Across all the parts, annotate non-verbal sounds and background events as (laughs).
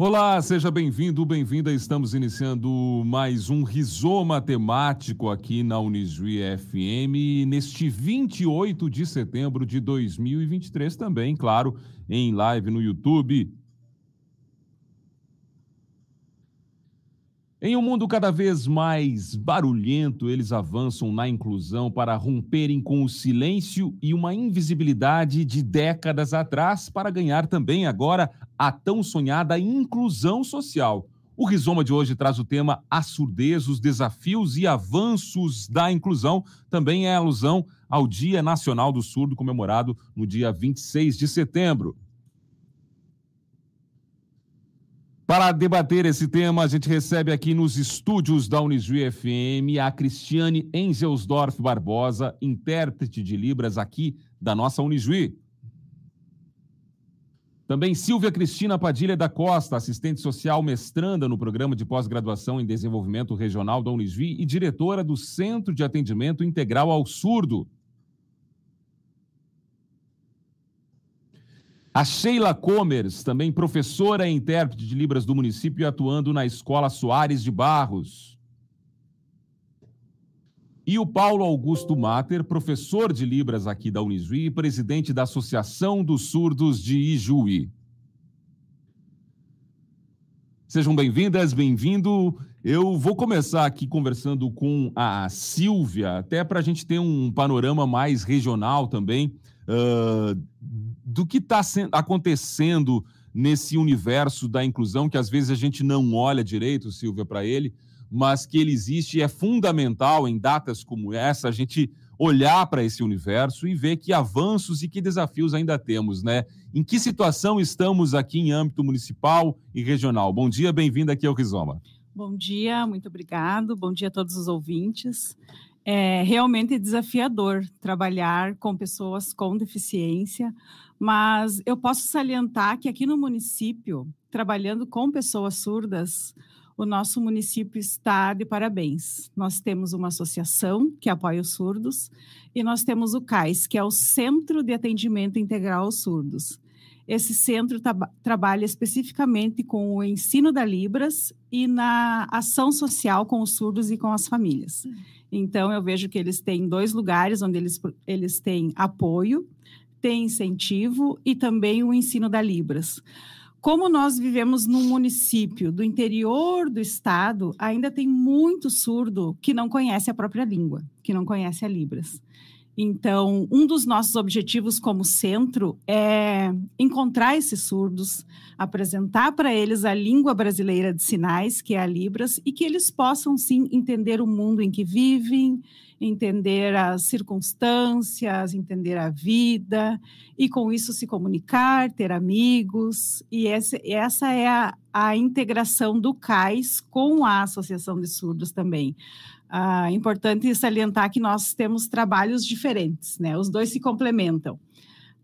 Olá, seja bem-vindo, bem-vinda. Estamos iniciando mais um rizoma temático aqui na Unisui FM neste 28 de setembro de 2023 também, claro, em live no YouTube. Em um mundo cada vez mais barulhento, eles avançam na inclusão para romperem com o silêncio e uma invisibilidade de décadas atrás para ganhar também agora a tão sonhada inclusão social. O Rizoma de hoje traz o tema A Surdez, os desafios e avanços da inclusão. Também é alusão ao Dia Nacional do Surdo, comemorado no dia 26 de setembro. Para debater esse tema, a gente recebe aqui nos estúdios da Unijuí FM a Cristiane Engelsdorf Barbosa, intérprete de Libras aqui da nossa Unijuí. Também Silvia Cristina Padilha da Costa, assistente social mestranda no programa de pós-graduação em desenvolvimento regional da Unijuí e diretora do Centro de Atendimento Integral ao Surdo. A Sheila Comers, também professora e intérprete de Libras do município, atuando na Escola Soares de Barros. E o Paulo Augusto Mater, professor de Libras aqui da Unijuí e presidente da Associação dos Surdos de Ijuí. Sejam bem-vindas, bem-vindo. Eu vou começar aqui conversando com a Silvia, até para a gente ter um panorama mais regional também. Uh, do que está acontecendo nesse universo da inclusão, que às vezes a gente não olha direito, Silvia, para ele, mas que ele existe e é fundamental em datas como essa a gente olhar para esse universo e ver que avanços e que desafios ainda temos, né? Em que situação estamos aqui em âmbito municipal e regional? Bom dia, bem-vindo aqui ao Rizoma. Bom dia, muito obrigado. Bom dia a todos os ouvintes. É realmente desafiador trabalhar com pessoas com deficiência, mas eu posso salientar que aqui no município, trabalhando com pessoas surdas, o nosso município está de parabéns. Nós temos uma associação que apoia os surdos e nós temos o CAIS, que é o Centro de Atendimento Integral aos Surdos. Esse centro trabalha especificamente com o ensino da Libras e na ação social com os surdos e com as famílias. Então, eu vejo que eles têm dois lugares onde eles, eles têm apoio, têm incentivo e também o ensino da Libras. Como nós vivemos num município do interior do estado, ainda tem muito surdo que não conhece a própria língua, que não conhece a Libras. Então, um dos nossos objetivos como centro é encontrar esses surdos, apresentar para eles a língua brasileira de sinais, que é a Libras, e que eles possam sim entender o mundo em que vivem, entender as circunstâncias, entender a vida, e com isso se comunicar, ter amigos. E essa, é a, a integração do CAIS com a Associação de Surdos também. Ah, importante salientar que nós temos trabalhos diferentes, né? Os dois se complementam.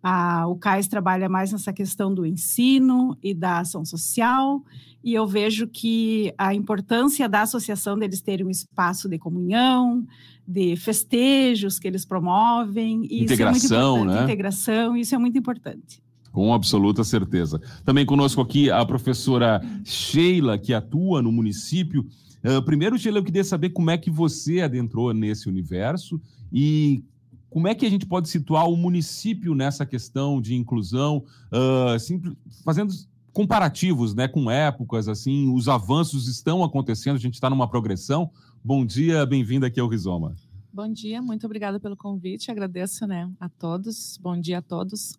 Ah, o CAIS trabalha mais nessa questão do ensino e da ação social, e eu vejo que a importância da associação deles terem um espaço de comunhão, de festejos que eles promovem. E integração, isso é né? Integração, isso é muito importante. Com absoluta certeza. Também conosco aqui a professora Sheila, que atua no município Uh, primeiro, Sheila, eu queria saber como é que você adentrou nesse universo e como é que a gente pode situar o município nessa questão de inclusão, uh, assim, fazendo comparativos né, com épocas, assim, os avanços estão acontecendo, a gente está numa progressão. Bom dia, bem-vinda aqui ao Rizoma. Bom dia, muito obrigada pelo convite, agradeço né, a todos, bom dia a todos.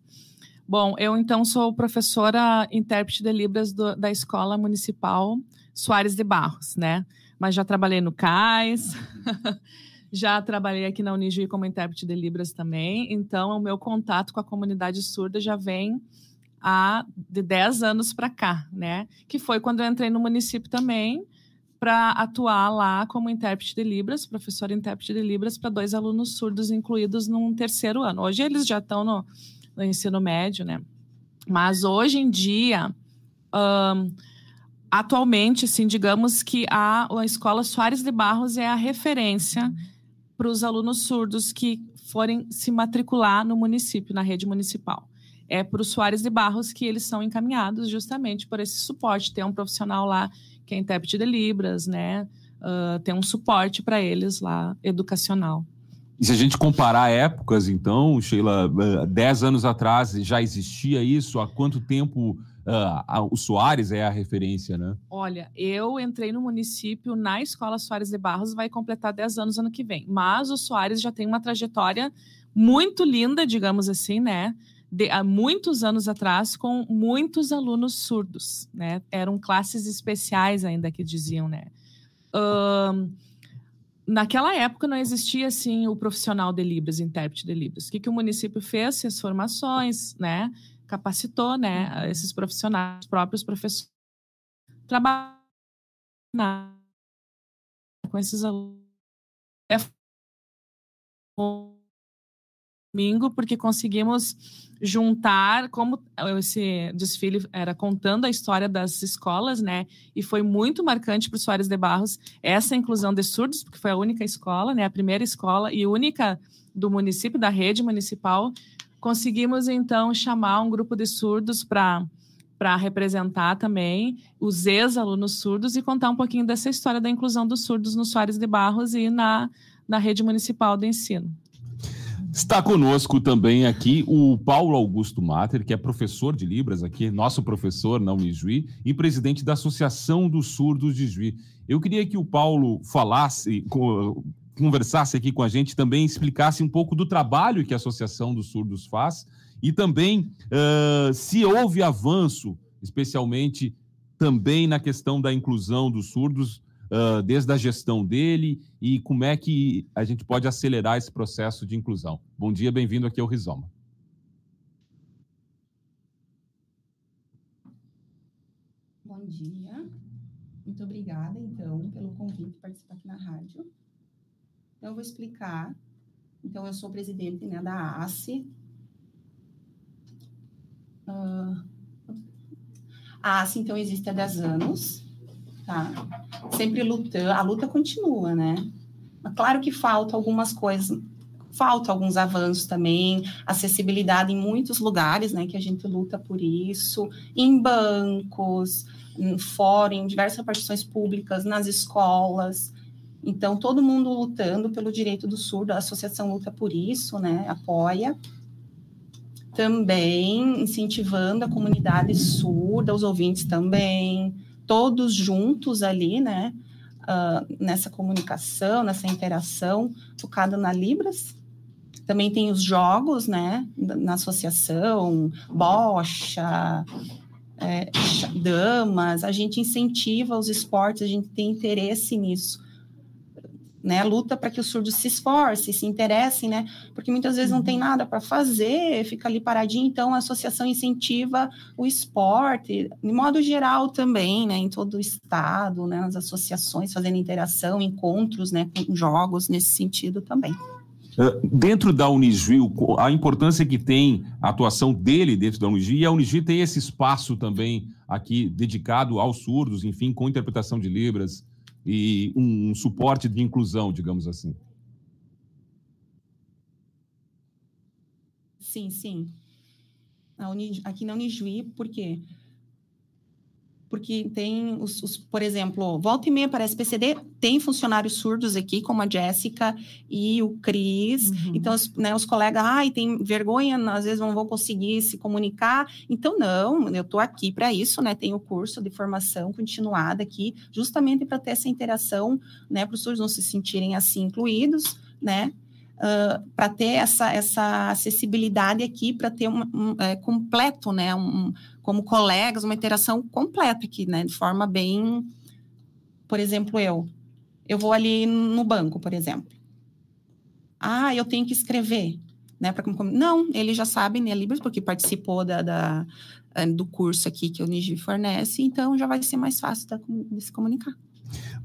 Bom, eu então sou professora intérprete de Libras do, da Escola Municipal Soares de Barros, né? Mas já trabalhei no CAIS, (laughs) já trabalhei aqui na Unijuí como intérprete de Libras também. Então, o meu contato com a comunidade surda já vem há de 10 anos para cá, né? Que foi quando eu entrei no município também para atuar lá como intérprete de Libras, professora intérprete de Libras para dois alunos surdos incluídos num terceiro ano. Hoje eles já estão no, no ensino médio, né? Mas hoje em dia, um, atualmente, assim, digamos que a, a escola Soares de Barros é a referência para os alunos surdos que forem se matricular no município, na rede municipal. é para os Soares de Barros que eles são encaminhados justamente por esse suporte. Tem um profissional lá que é intérprete de Libras, né? Uh, tem um suporte para eles lá, educacional. E se a gente comparar épocas, então, Sheila, 10 anos atrás já existia isso? Há quanto tempo uh, o Soares é a referência, né? Olha, eu entrei no município na Escola Soares de Barros, vai completar 10 anos ano que vem. Mas o Soares já tem uma trajetória muito linda, digamos assim, né? De, há muitos anos atrás, com muitos alunos surdos, né? Eram classes especiais ainda que diziam, né? Naquela época não existia assim o profissional de Libras, intérprete de Libras. O que, que o município fez? As formações, né? Capacitou, né? Uhum. Esses profissionais, os próprios professores, trabalhar com esses alunos. É domingo, porque conseguimos juntar, como esse desfile era contando a história das escolas, né? E foi muito marcante para o Soares de Barros essa inclusão de surdos, porque foi a única escola, né? A primeira escola e única do município, da rede municipal. Conseguimos, então, chamar um grupo de surdos para para representar também os ex-alunos surdos e contar um pouquinho dessa história da inclusão dos surdos no Soares de Barros e na, na rede municipal do ensino. Está conosco também aqui o Paulo Augusto Mater, que é professor de Libras aqui, nosso professor na Unijuí e presidente da Associação dos Surdos de Juí. Eu queria que o Paulo falasse, conversasse aqui com a gente, também explicasse um pouco do trabalho que a Associação dos Surdos faz e também uh, se houve avanço, especialmente também na questão da inclusão dos surdos uh, desde a gestão dele e como é que a gente pode acelerar esse processo de inclusão. Bom dia, bem-vindo aqui ao Rizoma. Bom dia, muito obrigada, então, pelo convite de participar aqui na rádio. Então, eu vou explicar. Então, eu sou presidente né, da ACE. Uh, a ACE, então, existe há 10 anos tá? Sempre lutando, a luta continua, né? Mas claro que falta algumas coisas, falta alguns avanços também, acessibilidade em muitos lugares, né, que a gente luta por isso, em bancos, em fórum, em diversas partições públicas, nas escolas. Então, todo mundo lutando pelo direito do surdo, a associação luta por isso, né, apoia. Também incentivando a comunidade surda, os ouvintes também, todos juntos ali, né? Uh, nessa comunicação, nessa interação, focada na Libras. Também tem os jogos, né? Na associação, bocha, é, damas. A gente incentiva os esportes, a gente tem interesse nisso né? Luta para que os surdos se esforcem, se interessem, né? Porque muitas vezes não tem uhum. nada para fazer, fica ali paradinho, então a associação incentiva o esporte, de modo geral também, né? Em todo o estado, né? As associações fazendo interação, encontros, né? Com jogos nesse sentido também. Dentro da Unijuí, a importância que tem a atuação dele dentro da Unijuí, e a Unijuí tem esse espaço também aqui dedicado aos surdos, enfim, com interpretação de Libras, e um, suporte de inclusão, digamos assim. Sim, sim. Aqui na Unijuí, por quê? porque tem os, os, por exemplo, volta e meia para a SPCD, tem funcionários surdos aqui, como a Jéssica e o Cris. Uhum. Então, os, né, os colegas, ai, tem vergonha, às vezes não vão conseguir se comunicar. Então, não, eu estou aqui para isso, né? Tem o curso de formação continuada aqui, justamente para ter essa interação, né? Para os surdos não se sentirem assim incluídos, né? Uh, para ter essa, essa acessibilidade aqui, para ter um, um é, completo, né, um, como colegas, uma interação completa aqui, né, de forma bem, por exemplo, eu, eu vou ali no banco, por exemplo, ah, eu tenho que escrever, né, para não, ele já sabe, né, Libras, porque participou da, da, do curso aqui que o Nigi fornece, então já vai ser mais fácil de se comunicar.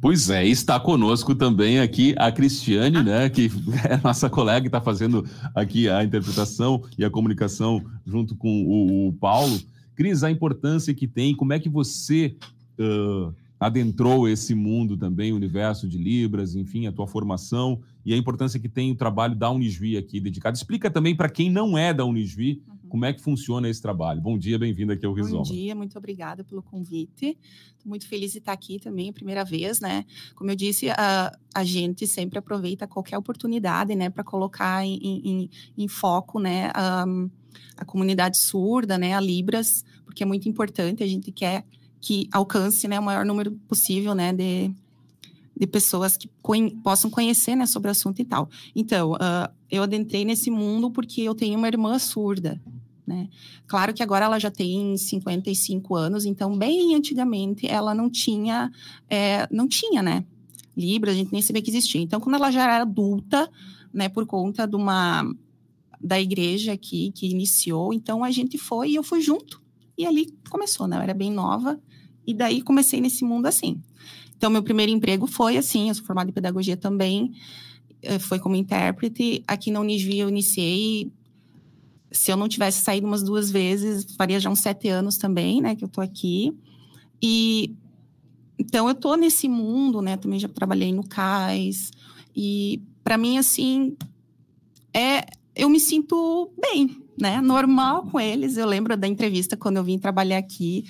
Pois é, está conosco também aqui a Cristiane, né, que (laughs) é nossa colega que está fazendo aqui a interpretação e a comunicação junto com o, o Paulo. Cris, a importância que tem, como é que você uh, adentrou esse mundo também, o universo de Libras, enfim, a tua formação e a importância que tem o trabalho da Unisvi aqui dedicado. Explica também para quem não é da Unisvi, uhum. Como é que funciona esse trabalho? Bom dia, bem-vindo aqui ao Rizoma. Bom dia, muito obrigada pelo convite. Estou muito feliz de estar aqui também, primeira vez, né? Como eu disse, a, a gente sempre aproveita qualquer oportunidade, né, para colocar em, em, em, foco, né, a, a comunidade surda, né, a Libras, porque é muito importante, a gente quer que alcance, né, o maior número possível, né, de, de pessoas que conhe possam conhecer né, sobre o assunto e tal. Então, uh, eu adentrei nesse mundo porque eu tenho uma irmã surda. Né? Claro que agora ela já tem 55 anos, então bem antigamente ela não tinha, é, não tinha, né? Libra, a gente nem sabia que existia. Então, quando ela já era adulta, né, por conta de uma da igreja aqui que iniciou, então a gente foi e eu fui junto. E ali começou, né? Eu era bem nova e daí comecei nesse mundo assim. Então, meu primeiro emprego foi assim, eu sou formada em pedagogia também, eh, foi como intérprete. Aqui na Unisvi eu iniciei, se eu não tivesse saído umas duas vezes, faria já uns sete anos também, né, que eu tô aqui. E então eu tô nesse mundo, né, também já trabalhei no CAIS, e para mim, assim, é, eu me sinto bem, né, normal com eles. Eu lembro da entrevista quando eu vim trabalhar aqui,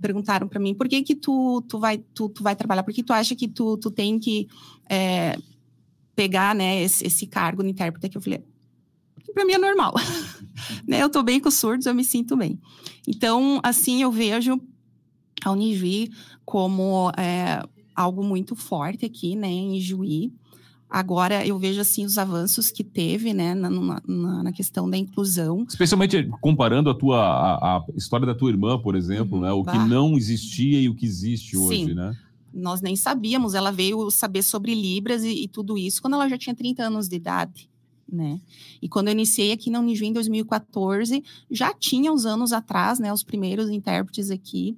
perguntaram para mim por que que tu, tu, vai, tu, tu vai trabalhar, por que tu acha que tu, tu tem que é, pegar né, esse, esse cargo de intérprete? Que eu falei, para mim é normal. (laughs) né? Eu estou bem com os surdos, eu me sinto bem. Então, assim, eu vejo a Univi como é, algo muito forte aqui, né, em Juí. Agora eu vejo assim os avanços que teve, né, na, na, na questão da inclusão. Especialmente comparando a tua a, a história da tua irmã, por exemplo, uhum, né, o bah. que não existia e o que existe hoje, Sim. né? Nós nem sabíamos. Ela veio saber sobre libras e, e, tudo isso quando ela já tinha 30 anos de idade. Né? E quando eu iniciei aqui na Unijuí em 2014, já tinha uns anos atrás, né, os primeiros intérpretes aqui,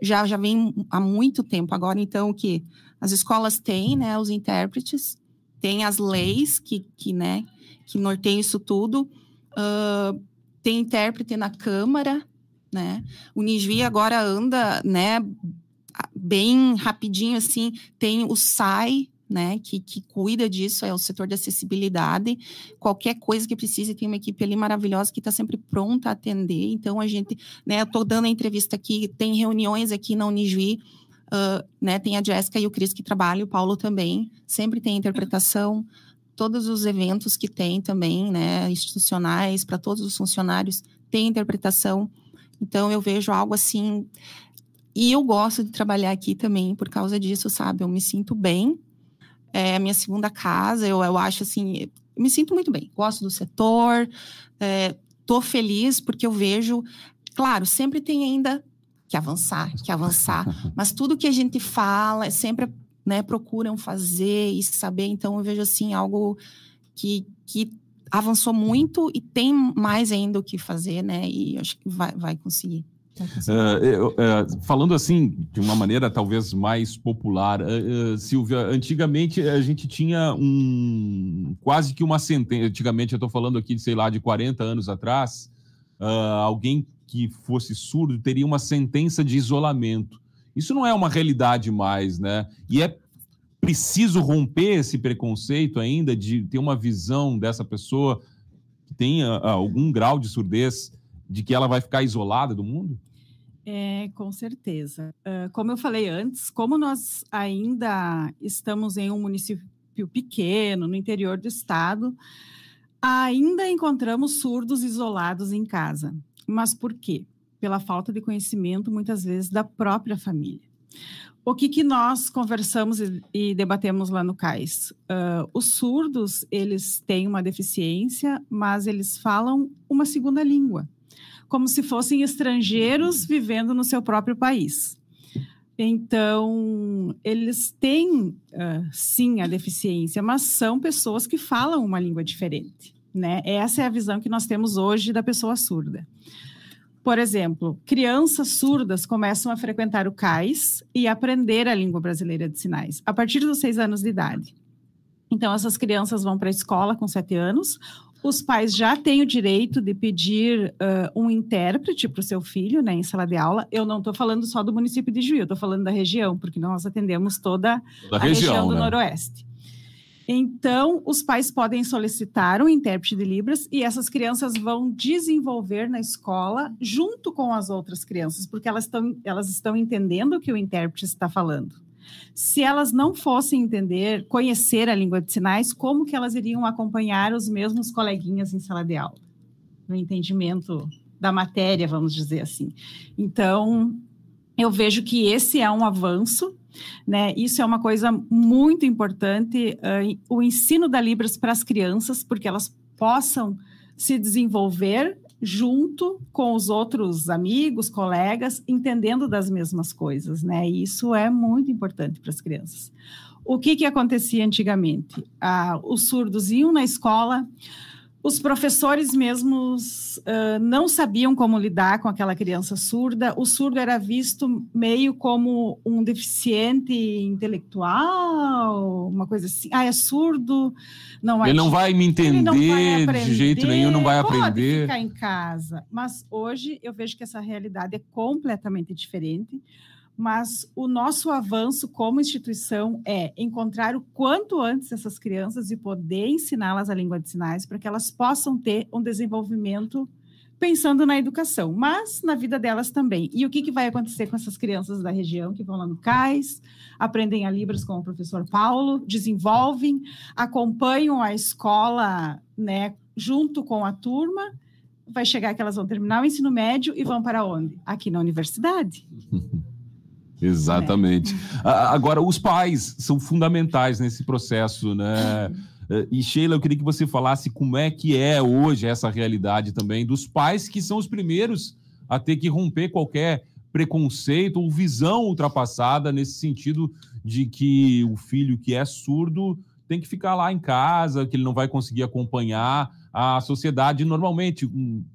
já já vem há muito tempo agora, então que as escolas têm, né, os intérpretes, tem as leis que, que, né, que norteiam isso tudo. Uh, tem intérprete na Câmara, né? O NISVI agora anda, né, bem rapidinho, assim, tem o SAI, né, que, que cuida disso, é o setor de acessibilidade. Qualquer coisa que precise, tem uma equipe ali maravilhosa que está sempre pronta a atender. Então, a gente, né, estou dando a entrevista aqui, tem reuniões aqui na Unijuí, Uh, né, tem a Jéssica e o Cris que trabalham, o Paulo também, sempre tem interpretação, todos os eventos que tem também, né, institucionais, para todos os funcionários, tem interpretação. Então, eu vejo algo assim. E eu gosto de trabalhar aqui também por causa disso, sabe? Eu me sinto bem. É a minha segunda casa, eu, eu acho assim, eu me sinto muito bem. Gosto do setor, é, tô feliz porque eu vejo. Claro, sempre tem ainda que avançar, que avançar. (laughs) Mas tudo que a gente fala, é sempre né, procuram fazer e saber. Então, eu vejo assim algo que, que avançou muito e tem mais ainda o que fazer, né? E acho que vai, vai conseguir. Uh, uh, falando assim, de uma maneira talvez mais popular, uh, Silvia, antigamente a gente tinha um quase que uma sentença. Antigamente, eu estou falando aqui, sei lá, de 40 anos atrás, alguém que fosse surdo teria uma sentença de isolamento. Isso não é uma realidade mais, né? E é preciso romper esse preconceito ainda de ter uma visão dessa pessoa que tenha algum grau de surdez de que ela vai ficar isolada do mundo? É, com certeza. Uh, como eu falei antes, como nós ainda estamos em um município pequeno, no interior do estado, ainda encontramos surdos isolados em casa. Mas por quê? Pela falta de conhecimento, muitas vezes, da própria família. O que, que nós conversamos e, e debatemos lá no CAIS? Uh, os surdos, eles têm uma deficiência, mas eles falam uma segunda língua, como se fossem estrangeiros vivendo no seu próprio país. Então, eles têm, uh, sim, a deficiência, mas são pessoas que falam uma língua diferente. Né? Essa é a visão que nós temos hoje da pessoa surda. Por exemplo, crianças surdas começam a frequentar o CAIS e aprender a língua brasileira de sinais a partir dos seis anos de idade. Então, essas crianças vão para a escola com sete anos. Os pais já têm o direito de pedir uh, um intérprete para o seu filho né, em sala de aula. Eu não estou falando só do município de Juí, eu estou falando da região, porque nós atendemos toda, toda a região, região do né? Noroeste. Então, os pais podem solicitar um intérprete de Libras e essas crianças vão desenvolver na escola junto com as outras crianças, porque elas estão, elas estão entendendo o que o intérprete está falando. Se elas não fossem entender, conhecer a língua de sinais, como que elas iriam acompanhar os mesmos coleguinhas em sala de aula? No entendimento da matéria, vamos dizer assim. Então, eu vejo que esse é um avanço né? Isso é uma coisa muito importante, uh, o ensino da Libras para as crianças, porque elas possam se desenvolver junto com os outros amigos, colegas, entendendo das mesmas coisas, né? E isso é muito importante para as crianças. O que, que acontecia antigamente? Ah, os surdos iam na escola, os professores mesmos uh, não sabiam como lidar com aquela criança surda. O surdo era visto meio como um deficiente intelectual, uma coisa assim. Ah, é surdo, não Ele não vai me entender vai de jeito nenhum, não vai pode aprender. ficar em casa. Mas hoje eu vejo que essa realidade é completamente diferente mas o nosso avanço como instituição é encontrar o quanto antes essas crianças e poder ensiná-las a língua de sinais para que elas possam ter um desenvolvimento pensando na educação, mas na vida delas também. E o que, que vai acontecer com essas crianças da região que vão lá no CAIS, aprendem a Libras com o professor Paulo, desenvolvem, acompanham a escola né, junto com a turma, vai chegar que elas vão terminar o ensino médio e vão para onde? Aqui na universidade. (laughs) Exatamente. É. Agora, os pais são fundamentais nesse processo, né? Eh, e Sheila, eu queria que você falasse como é que é hoje essa realidade também dos pais que são os primeiros a ter que romper qualquer preconceito ou visão ultrapassada nesse sentido de que o filho que é surdo tem que ficar lá em casa, que ele não vai conseguir acompanhar a sociedade normalmente,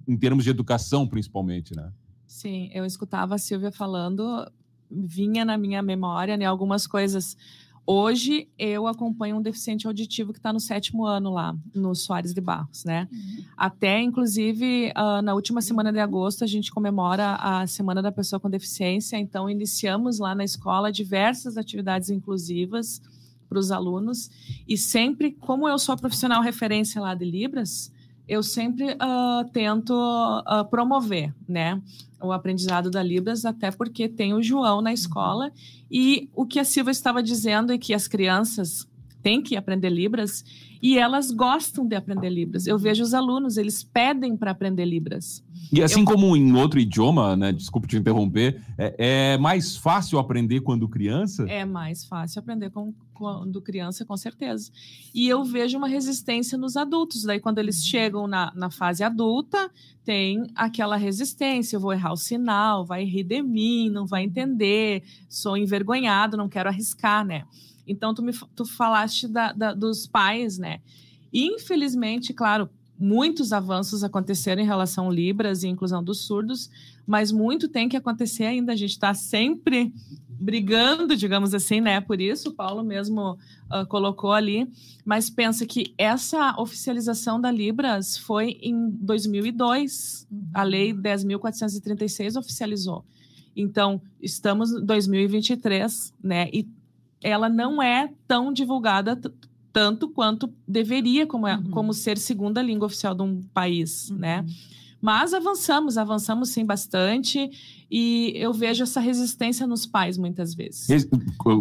em termos de educação principalmente, né? Sim, eu escutava a Silvia falando vinha na minha memória né, algumas coisas. Hoje eu acompanho um deficiente auditivo que está no sétimo ano lá, no Soares de Barros, né? Uhum. Até, inclusive, uh, na última semana de agosto, a gente comemora a Semana da Pessoa com Deficiência, então iniciamos lá na escola diversas atividades inclusivas para os alunos. E sempre, como eu sou profissional referência lá de Libras, eu sempre uh, tento uh, promover, né? o aprendizado da Libras, até porque tem o João na escola. E o que a Silva estava dizendo é que as crianças têm que aprender Libras e elas gostam de aprender Libras. Eu vejo os alunos, eles pedem para aprender Libras. E assim eu... como em outro idioma, né? Desculpe te interromper, é, é, mais fácil aprender quando criança? É mais fácil aprender com, quando criança, com certeza. E eu vejo uma resistência nos adultos. Daí, quando eles chegam na, na fase adulta, tem aquela resistência. Eu vou errar o sinal, vai rir de mim, não vai entender, sou envergonhado, não quero arriscar, né? Então, tu, me, tu falaste da, da, dos pais, né? Infelizmente, claro, muitos avanços aconteceram em relação a Libras e inclusão dos surdos, mas muito tem que acontecer ainda. A gente está sempre brigando, digamos assim, né? Por isso, o Paulo mesmo uh, colocou ali. Mas pensa que essa oficialização da Libras foi em 2002. A Lei 10.436 oficializou. Então, estamos em 2023, né? E ela não é tão divulgada tanto quanto deveria como, é, uhum. como ser segunda língua oficial de um país, uhum. né? Mas avançamos, avançamos sim bastante e eu vejo essa resistência nos pais muitas vezes. Res,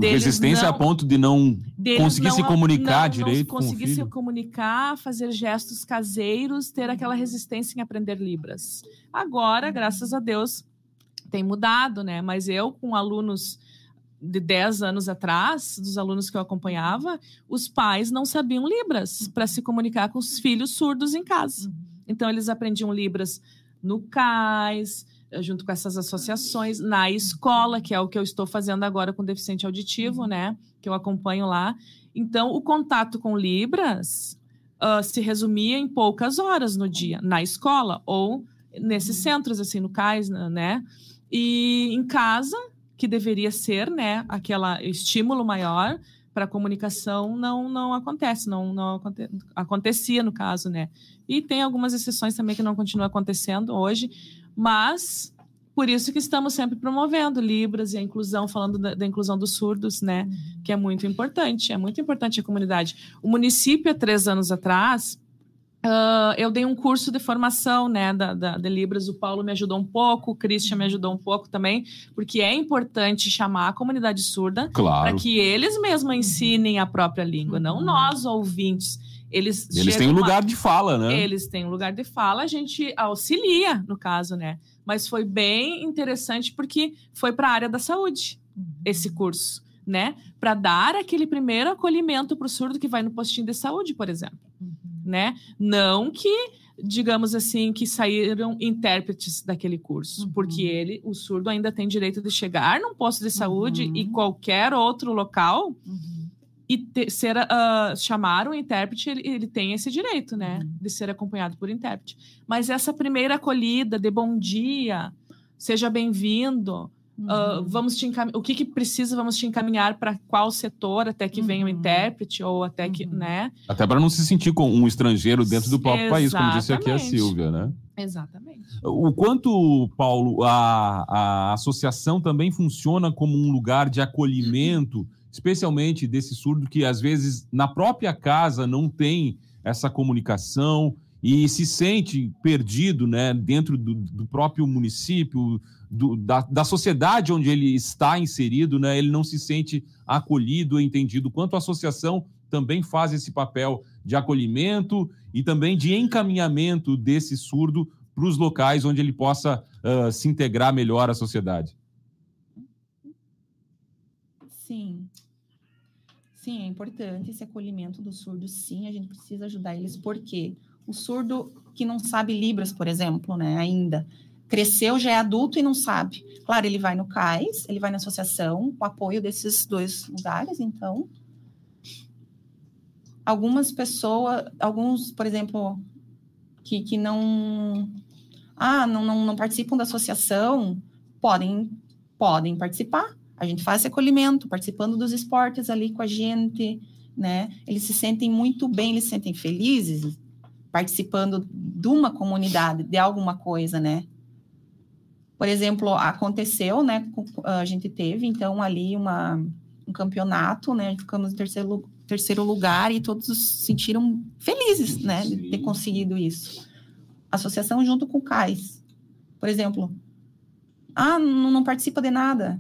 resistência não, a ponto de não conseguir não, se comunicar não, direito não conseguir se comunicar, fazer gestos caseiros, ter aquela resistência em aprender libras. Agora, uhum. graças a Deus, tem mudado, né? Mas eu com alunos de 10 anos atrás, dos alunos que eu acompanhava, os pais não sabiam Libras para se comunicar com os filhos surdos em casa. Uhum. Então, eles aprendiam Libras no CAIS, eh, junto com essas associações, na escola, que é o que eu estou fazendo agora com deficiente auditivo, uhum. né? Que eu acompanho lá. Então, o contato com Libras uh, se resumia em poucas horas no dia, na escola ou nesses uhum. centros, assim, no CAIS, né? E em casa, que deveria ser, né, aquela estímulo maior para a comunicação não não acontece, não não aconte, acontecia no caso, né? E tem algumas exceções também que não continuam acontecendo hoje, mas por isso que estamos sempre promovendo Libras e a inclusão, falando da, da inclusão dos surdos, né? Uhum. Que é muito importante, é muito importante a comunidade. O município, há três anos atrás, Uh, eu dei um curso de formação né, da, da, de Libras, o Paulo me ajudou um pouco, o Christian me ajudou um pouco também, porque é importante chamar a comunidade surda claro. para que eles mesmos ensinem a própria língua, não uhum. nós, ouvintes. Eles, eles têm um lugar de fala, né? Eles têm um lugar de fala, a gente auxilia, no caso, né? Mas foi bem interessante porque foi para a área da saúde uhum. esse curso, né? Para dar aquele primeiro acolhimento para o surdo que vai no postinho de saúde, por exemplo né? Não que digamos assim, que saíram intérpretes daquele curso, uhum. porque ele, o surdo, ainda tem direito de chegar num posto de saúde uhum. e qualquer outro local uhum. e ter, ser uh, chamar um intérprete, ele, ele, tem esse direito, né, uhum. de ser acompanhado por intérprete. Mas essa primeira acolhida de bom dia, seja bem-vindo, Uh, vamos te o que, que precisa vamos te encaminhar para qual setor até que uhum. venha o uhum. intérprete ou até que, uhum. né? Até para não se sentir com um estrangeiro dentro do próprio Exatamente. país, como disse aqui a Silvia, né? Exatamente. O quanto, Paulo, a, a associação também funciona como um lugar de acolhimento, especialmente desse surdo que às vezes na própria casa não tem essa comunicação e se sente perdido, né, dentro do, do próprio município, do, da, da, sociedade onde ele está inserido, né, ele não se sente acolhido, entendido. Quanto a associação também faz esse papel de acolhimento e também de encaminhamento desse surdo para os locais onde ele possa uh, se integrar melhor à sociedade. Sim. Sim, é importante esse acolhimento dos surdos, sim, a gente precisa ajudar eles, porque o surdo que não sabe Libras, por exemplo, né, ainda, cresceu, já é adulto e não sabe. Claro, ele vai no CAIS, ele vai na associação, com apoio desses dois lugares, então. Algumas pessoas, alguns, por exemplo, que, que não, ah, não, não, não participam da associação, podem, podem participar. A gente faz acolhimento, participando dos esportes ali com a gente, né? Eles se sentem muito bem, eles se sentem felizes participando de uma comunidade, de alguma coisa, né? Por exemplo, aconteceu, né? A gente teve, então, ali uma, um campeonato, né? Ficamos em terceiro, terceiro lugar e todos se sentiram felizes, né? De ter conseguido isso. Associação junto com o CAIS. Por exemplo, ah, não, não participa de nada.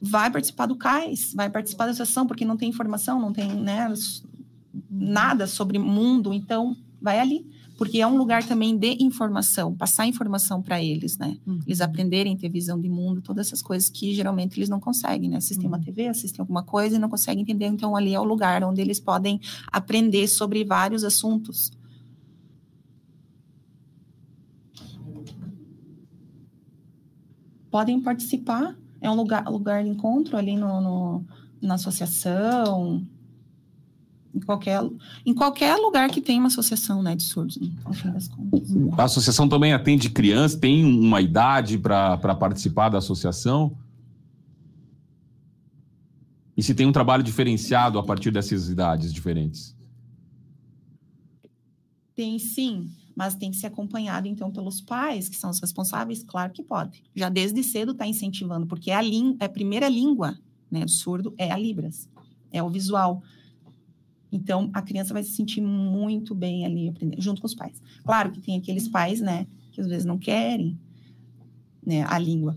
Vai participar do CAIS, vai participar da associação, porque não tem informação, não tem né, nada sobre mundo, então vai ali porque é um lugar também de informação, passar informação para eles, né? Uhum. Eles aprenderem, ter visão de mundo, todas essas coisas que geralmente eles não conseguem, né? Assistem uhum. uma TV, assistem alguma coisa e não conseguem entender, então ali é o lugar onde eles podem aprender sobre vários assuntos. Podem participar, é um lugar, lugar de encontro ali no, no na associação, em qualquer, em qualquer lugar que tenha uma associação né, de surdos, né, fim das contas. A associação também atende crianças, tem uma idade para participar da associação? E se tem um trabalho diferenciado a partir dessas idades diferentes? Tem sim, mas tem que ser acompanhado então pelos pais, que são os responsáveis, claro que pode. Já desde cedo está incentivando, porque é a, é a primeira língua né, do surdo é a Libras, é o visual. Então, a criança vai se sentir muito bem ali, aprendendo, junto com os pais. Claro que tem aqueles pais, né, que às vezes não querem né, a língua.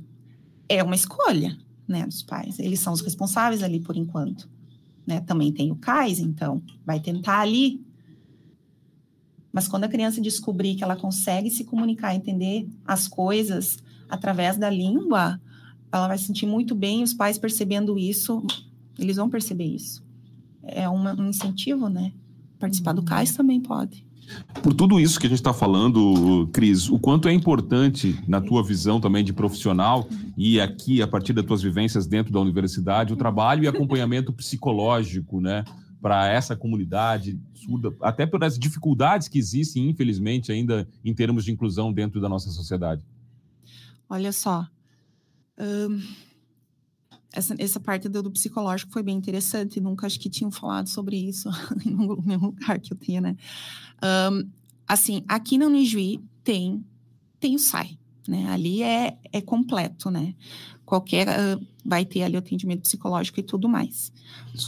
É uma escolha, né, dos pais. Eles são os responsáveis ali por enquanto. Né? Também tem o CAIS, então, vai tentar ali. Mas quando a criança descobrir que ela consegue se comunicar, entender as coisas através da língua, ela vai se sentir muito bem. Os pais percebendo isso, eles vão perceber isso é uma, um incentivo, né? Participar do uhum. CAIS também pode. Por tudo isso que a gente está falando, Cris, o quanto é importante, na tua visão também de profissional, e aqui, a partir das tuas vivências dentro da universidade, o trabalho e (laughs) acompanhamento psicológico, né? Para essa comunidade surda, até pelas dificuldades que existem, infelizmente, ainda em termos de inclusão dentro da nossa sociedade. Olha só. Um essa, essa parte do, do, psicológico foi bem interessante, nunca acho que tinham falado sobre isso (laughs) em nenhum lugar que eu tenha, né? Um, assim, aqui na Unijuí tem, tem o SAI, né? Ali é, é completo, né? Qualquer uh, vai ter ali o atendimento psicológico e tudo mais.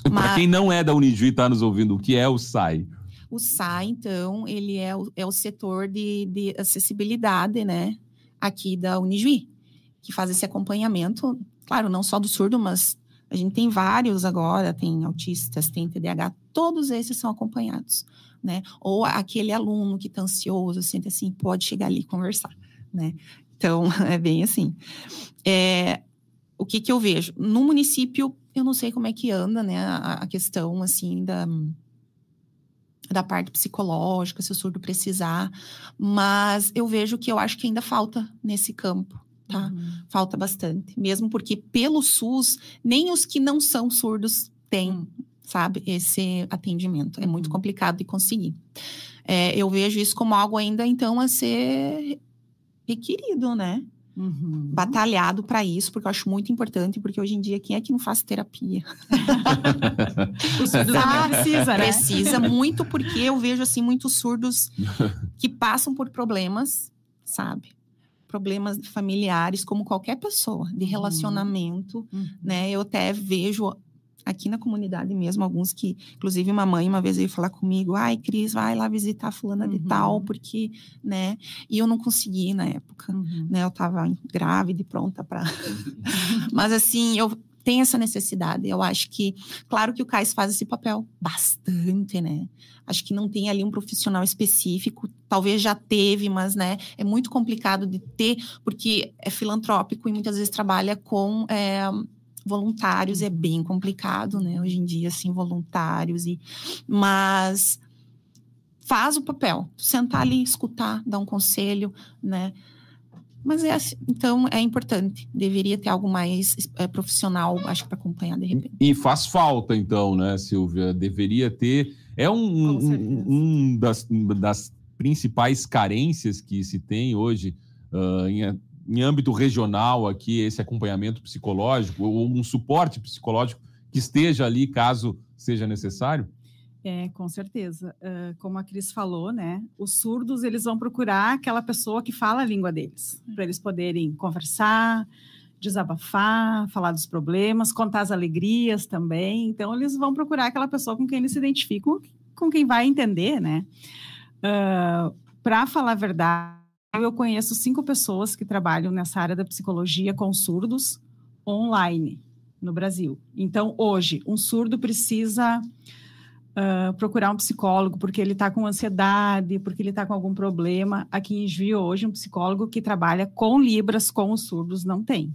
Para quem não é da Unijuí e está nos ouvindo, o que é o SAI? O SAI, então, ele é o, é o setor de, de acessibilidade, né? Aqui da Unijuí, que faz esse acompanhamento, claro, não só do surdo, mas a gente tem vários agora, tem autistas, tem TDAH, todos esses são acompanhados, né? Ou aquele aluno que está ansioso, sente assim, pode chegar ali e conversar, né? Então, (laughs) é bem assim. É, o que que eu vejo? No município, eu não sei como é que anda, né, a, a questão, assim, da, da parte psicológica, se o surdo precisar, mas eu vejo que eu acho que ainda falta nesse campo, tá? Uhum. Falta bastante, mesmo porque pelo SUS, nem os que não são surdos têm, uhum. sabe, esse atendimento. É muito uhum. complicado de conseguir. É, eu vejo isso como algo ainda, então, a ser requerido, né? Uhum. Batalhado para isso, porque eu acho muito importante, porque hoje em dia, quem é que não faz terapia? (laughs) o surdo precisa, né? Precisa muito, porque eu vejo, assim, muitos surdos (laughs) que passam por problemas, sabe? Problemas familiares, como qualquer pessoa, de uhum. relacionamento, uhum. né? Eu até vejo aqui na comunidade mesmo, alguns que, inclusive uma mãe uma vez veio falar comigo, ai, Cris, vai lá visitar fulana uhum. de tal, uhum. porque, né, e eu não consegui na época, uhum. né, eu tava grávida e pronta para (laughs) Mas assim, eu tenho essa necessidade, eu acho que, claro que o CAIS faz esse papel bastante, né, acho que não tem ali um profissional específico, talvez já teve, mas, né, é muito complicado de ter, porque é filantrópico e muitas vezes trabalha com... É, voluntários é bem complicado, né? Hoje em dia, assim, voluntários e mas faz o papel, sentar ali, escutar, dar um conselho, né? Mas é assim, então é importante, deveria ter algo mais é, profissional, acho para acompanhar de repente. E faz falta, então, né, Silvia? Deveria ter. É um, um, um das, das principais carências que se tem hoje uh, em em âmbito regional aqui esse acompanhamento psicológico ou um suporte psicológico que esteja ali caso seja necessário? É, com certeza. Uh, como a Cris falou, né? Os surdos eles vão procurar aquela pessoa que fala a língua deles, para eles poderem conversar, desabafar, falar dos problemas, contar as alegrias também. Então, eles vão procurar aquela pessoa com quem eles se identificam, com quem vai entender, né? Uh, para falar a verdade, eu conheço cinco pessoas que trabalham nessa área da psicologia com surdos online no Brasil. Então, hoje, um surdo precisa uh, procurar um psicólogo porque ele está com ansiedade, porque ele está com algum problema. Aqui em Juiz, hoje, um psicólogo que trabalha com Libras, com os surdos, não tem.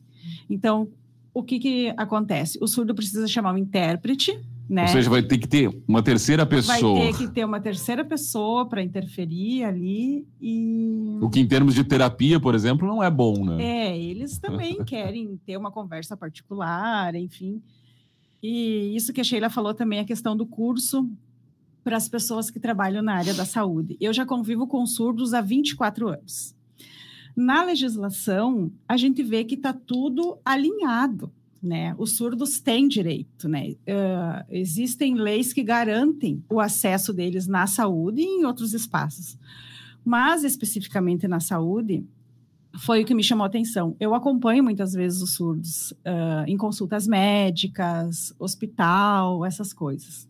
Então, o que, que acontece? O surdo precisa chamar um intérprete né? Ou seja, vai ter que ter uma terceira pessoa. Vai ter que ter uma terceira pessoa para interferir ali e. O que, em termos de terapia, por exemplo, não é bom, né? É, eles também querem ter uma conversa particular, enfim. E isso que a Sheila falou também, a questão do curso para as pessoas que trabalham na área da saúde. Eu já convivo com surdos há 24 anos. Na legislação, a gente vê que está tudo alinhado né? Os surdos têm direito, né? Uh, existem leis que garantem o acesso deles na saúde e em outros espaços. Mas, especificamente na saúde, foi o que me chamou a atenção. Eu acompanho muitas vezes os surdos uh, em consultas médicas, hospital, essas coisas.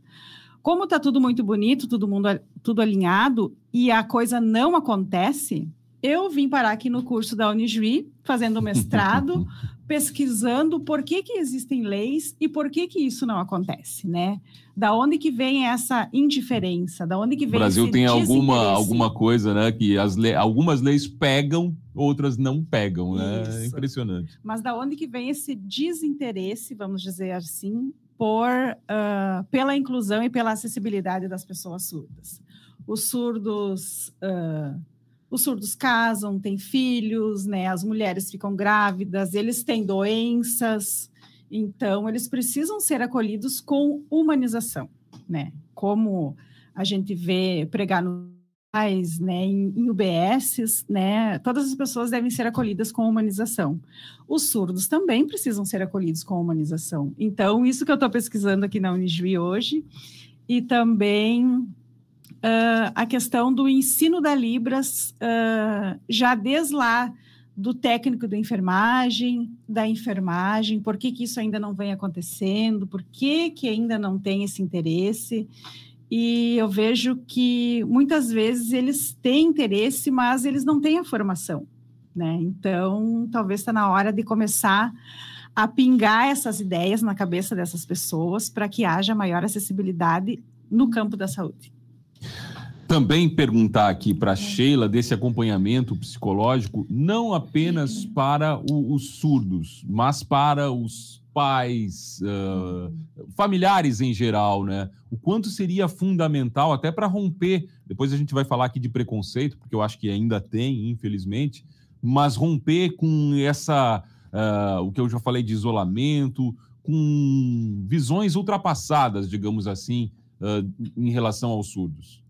Como está tudo muito bonito, todo mundo tudo alinhado e a coisa não acontece, eu vim parar aqui no curso da Unijuí, fazendo mestrado, (laughs) pesquisando por que, que existem leis e por que, que isso não acontece, né? Da onde que vem essa indiferença? Da onde que vem O Brasil tem alguma, alguma coisa, né? Que as le... algumas leis pegam, outras não pegam, né? É impressionante. Mas da onde que vem esse desinteresse, vamos dizer assim, por, uh, pela inclusão e pela acessibilidade das pessoas surdas? Os surdos... Uh, os surdos casam, têm filhos, né? As mulheres ficam grávidas, eles têm doenças, então eles precisam ser acolhidos com humanização, né? Como a gente vê pregar no né, em, em UBSs, né, todas as pessoas devem ser acolhidas com humanização. Os surdos também precisam ser acolhidos com humanização. Então, isso que eu estou pesquisando aqui na Unijuí hoje, e também uh, a questão do ensino da Libras, uh, já desde lá do técnico da enfermagem, da enfermagem, por que, que isso ainda não vem acontecendo, por que, que ainda não tem esse interesse. E eu vejo que muitas vezes eles têm interesse, mas eles não têm a formação. Né? Então, talvez está na hora de começar a pingar essas ideias na cabeça dessas pessoas para que haja maior acessibilidade no campo da saúde. Também perguntar aqui para Sheila desse acompanhamento psicológico, não apenas para o, os surdos, mas para os pais, uh, familiares em geral, né? O quanto seria fundamental até para romper. Depois a gente vai falar aqui de preconceito, porque eu acho que ainda tem, infelizmente, mas romper com essa, uh, o que eu já falei de isolamento, com visões ultrapassadas, digamos assim, uh, em relação aos surdos.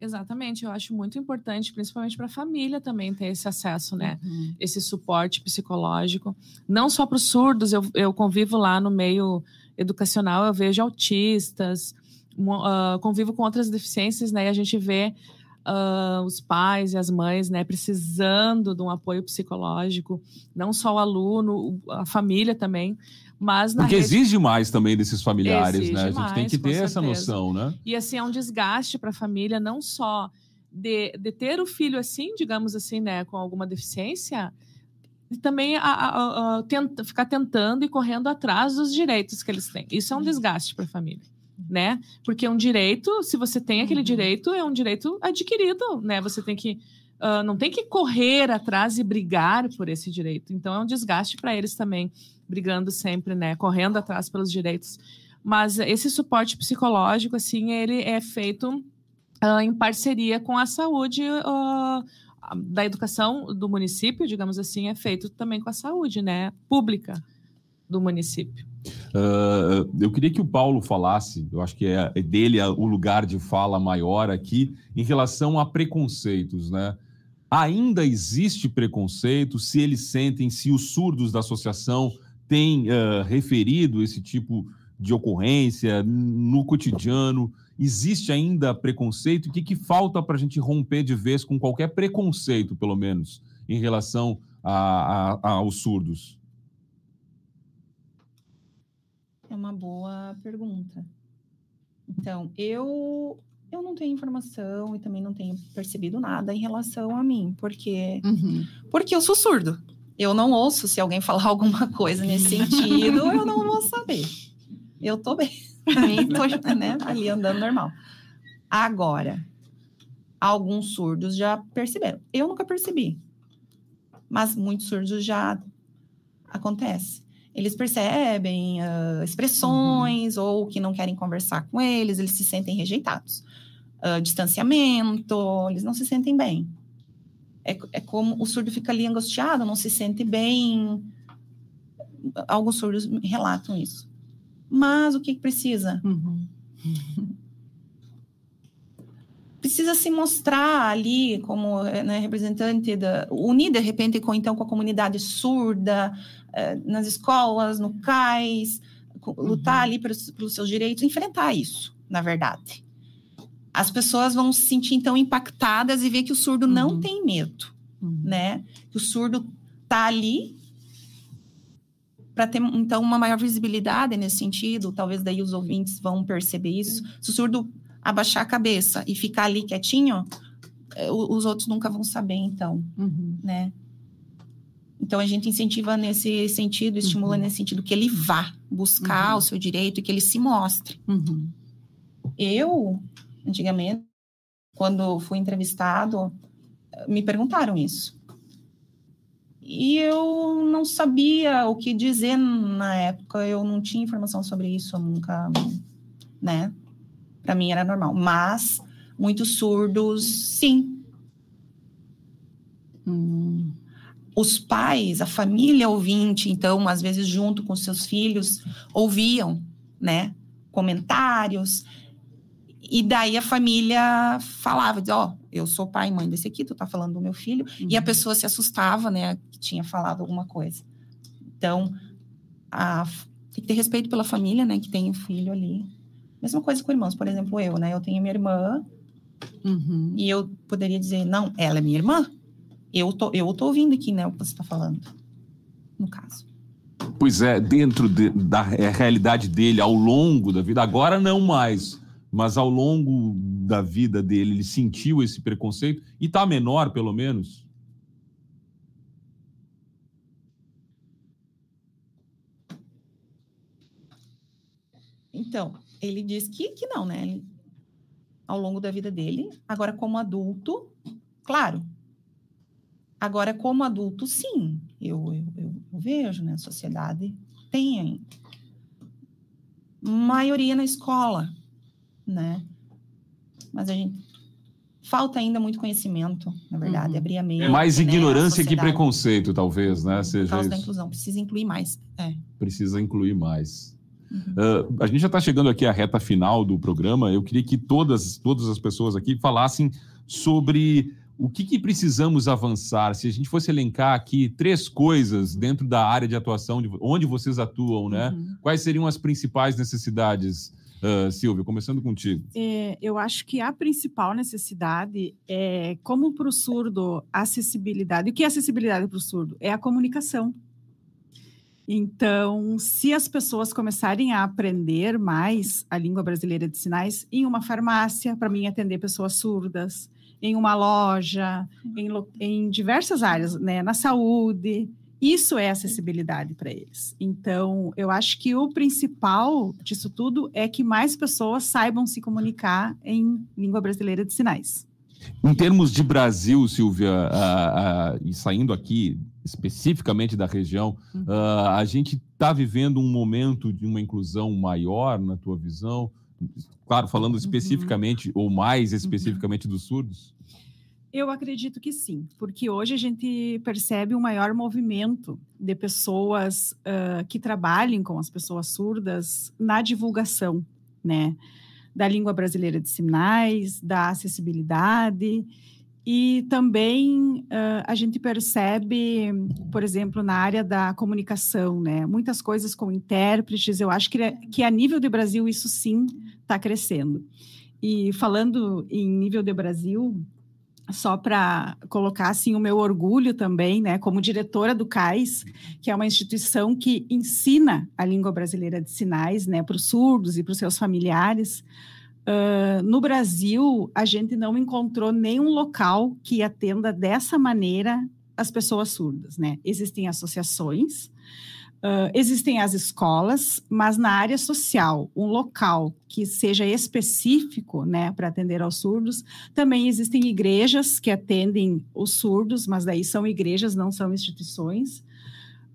Exatamente, eu acho muito importante, principalmente para a família também ter esse acesso, né? Uhum. Esse suporte psicológico. Não só para os surdos, eu, eu convivo lá no meio educacional, eu vejo autistas, uh, convivo com outras deficiências, né? E a gente vê uh, os pais e as mães, né, precisando de um apoio psicológico, não só o aluno, a família também. Mas Porque rede... exige mais também desses familiares, exige né? A gente mais, tem que ter essa noção, né? E assim, é um desgaste para a família, não só de, de ter o filho assim, digamos assim, né, com alguma deficiência, e também a, a, a, tenta, ficar tentando e correndo atrás dos direitos que eles têm. Isso é um desgaste para a família, né? Porque um direito, se você tem aquele uhum. direito, é um direito adquirido, né? Você tem que uh, não tem que correr atrás e brigar por esse direito. Então é um desgaste para eles também brigando sempre, né, correndo atrás pelos direitos. Mas esse suporte psicológico, assim, ele é feito uh, em parceria com a saúde uh, da educação do município, digamos assim, é feito também com a saúde, né, pública do município. Uh, eu queria que o Paulo falasse, eu acho que é, é dele o lugar de fala maior aqui, em relação a preconceitos, né? Ainda existe preconceito? Se eles sentem, se os surdos da associação tem uh, referido esse tipo de ocorrência no cotidiano? Existe ainda preconceito? O que, que falta para a gente romper de vez com qualquer preconceito, pelo menos, em relação a, a, aos surdos? É uma boa pergunta. Então, eu eu não tenho informação e também não tenho percebido nada em relação a mim, porque uhum. porque eu sou surdo eu não ouço se alguém falar alguma coisa nesse (laughs) sentido, eu não vou saber. Eu tô bem, tô (laughs) né, ali andando normal. Agora, alguns surdos já perceberam. Eu nunca percebi, mas muitos surdos já acontece. Eles percebem uh, expressões uhum. ou que não querem conversar com eles, eles se sentem rejeitados. Uh, distanciamento, eles não se sentem bem é, é como o surdo fica ali angustiado, não se sente bem. Alguns surdos relatam isso. Mas o que, precisa? Uhum. Precisa se mostrar ali como né, representante da unir de repente com então com a comunidade surda eh, nas escolas no cais lutar uhum. ali pelos, pelos seus direitos enfrentar isso na verdade as pessoas vão se sentir então impactadas e ver que o surdo uhum. não tem medo, uhum. né? Que o surdo tá ali para ter então uma maior visibilidade nesse sentido, talvez daí os ouvintes vão perceber isso. Se o surdo abaixar a cabeça e ficar ali quietinho, eh, os outros nunca vão saber então, uhum. né? Então a gente incentiva nesse sentido, estimula uhum. nesse sentido que ele vá buscar uhum. o seu direito e que ele se mostre. Uhum. Eu antigamente, quando fui entrevistado, me perguntaram isso. E eu não sabia o que dizer na época, eu não tinha informação sobre isso, eu nunca, né? Para mim era normal. Mas muitos surdos, sim. Hum. Os pais, a família ouvinte, então, às vezes junto com seus filhos, ouviam, né? Comentários e daí a família falava, ó, oh, eu sou pai e mãe desse aqui, tu tá falando do meu filho. Uhum. E a pessoa se assustava, né, que tinha falado alguma coisa. Então, a, tem que ter respeito pela família, né, que tem o um filho ali. Mesma coisa com irmãos, por exemplo, eu, né, eu tenho minha irmã, uhum. e eu poderia dizer, não, ela é minha irmã, Eu tô, eu tô ouvindo aqui, né, o que você está falando, no caso. Pois é, dentro de, da realidade dele, ao longo da vida, agora não mais, mas ao longo da vida dele, ele sentiu esse preconceito e está menor, pelo menos? Então, ele diz que, que não, né? Ele, ao longo da vida dele. Agora, como adulto, claro. Agora, como adulto, sim. Eu, eu, eu, eu vejo, né? A sociedade tem maioria na escola, né? Mas a gente falta ainda muito conhecimento, na verdade, uhum. abrir a mente. É mais né, ignorância que preconceito, talvez, né? Seja Por causa isso. da inclusão, precisa incluir mais. É. Precisa incluir mais. Uhum. Uh, a gente já está chegando aqui à reta final do programa. Eu queria que todas, todas as pessoas aqui falassem sobre o que, que, precisamos avançar. Se a gente fosse elencar aqui três coisas dentro da área de atuação, de onde vocês atuam, né? Uhum. Quais seriam as principais necessidades? Uh, Silvia, começando contigo. É, eu acho que a principal necessidade é, como para o surdo, acessibilidade. O que é acessibilidade para o surdo? É a comunicação. Então, se as pessoas começarem a aprender mais a língua brasileira de sinais em uma farmácia, para mim atender pessoas surdas, em uma loja, em, em diversas áreas, né, na saúde, isso é acessibilidade para eles. Então, eu acho que o principal disso tudo é que mais pessoas saibam se comunicar em língua brasileira de sinais. Em termos de Brasil, Silvia, e saindo aqui especificamente da região, uh, a gente está vivendo um momento de uma inclusão maior, na tua visão? Claro, falando uhum. especificamente ou mais uhum. especificamente uhum. dos surdos? Eu acredito que sim, porque hoje a gente percebe um maior movimento de pessoas uh, que trabalhem com as pessoas surdas na divulgação, né? Da língua brasileira de sinais, da acessibilidade e também uh, a gente percebe, por exemplo, na área da comunicação, né? Muitas coisas com intérpretes, eu acho que, que a nível de Brasil isso sim está crescendo. E falando em nível de Brasil, só para colocar assim o meu orgulho também, né, como diretora do CAIS, que é uma instituição que ensina a língua brasileira de sinais, né, para os surdos e para os seus familiares. Uh, no Brasil, a gente não encontrou nenhum local que atenda dessa maneira as pessoas surdas, né? Existem associações, uh, existem as escolas, mas na área social, um local que seja específico, né, para atender aos surdos, também existem igrejas que atendem os surdos, mas daí são igrejas, não são instituições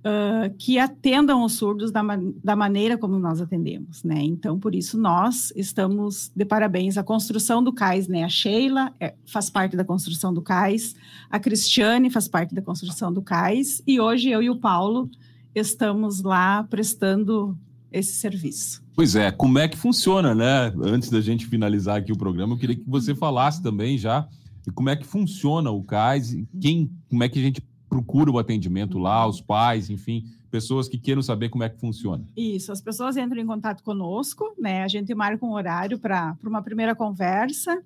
uh, que atendam os surdos da, da, maneira como nós atendemos, né? Então, por isso, nós estamos de parabéns. A construção do CAIS, né? A Sheila é, faz parte da construção do CAIS, a Cristiane faz parte da construção do CAIS, e hoje eu e o Paulo estamos lá prestando esse serviço. Pois é, como é que funciona, né? Antes da gente finalizar aqui o programa, eu queria que você falasse também já como é que funciona o CAIS, quem, como é que a gente procura o atendimento lá, os pais, enfim, pessoas que queiram saber como é que funciona. Isso, as pessoas entram em contato conosco, né? A gente marca um horário para uma primeira conversa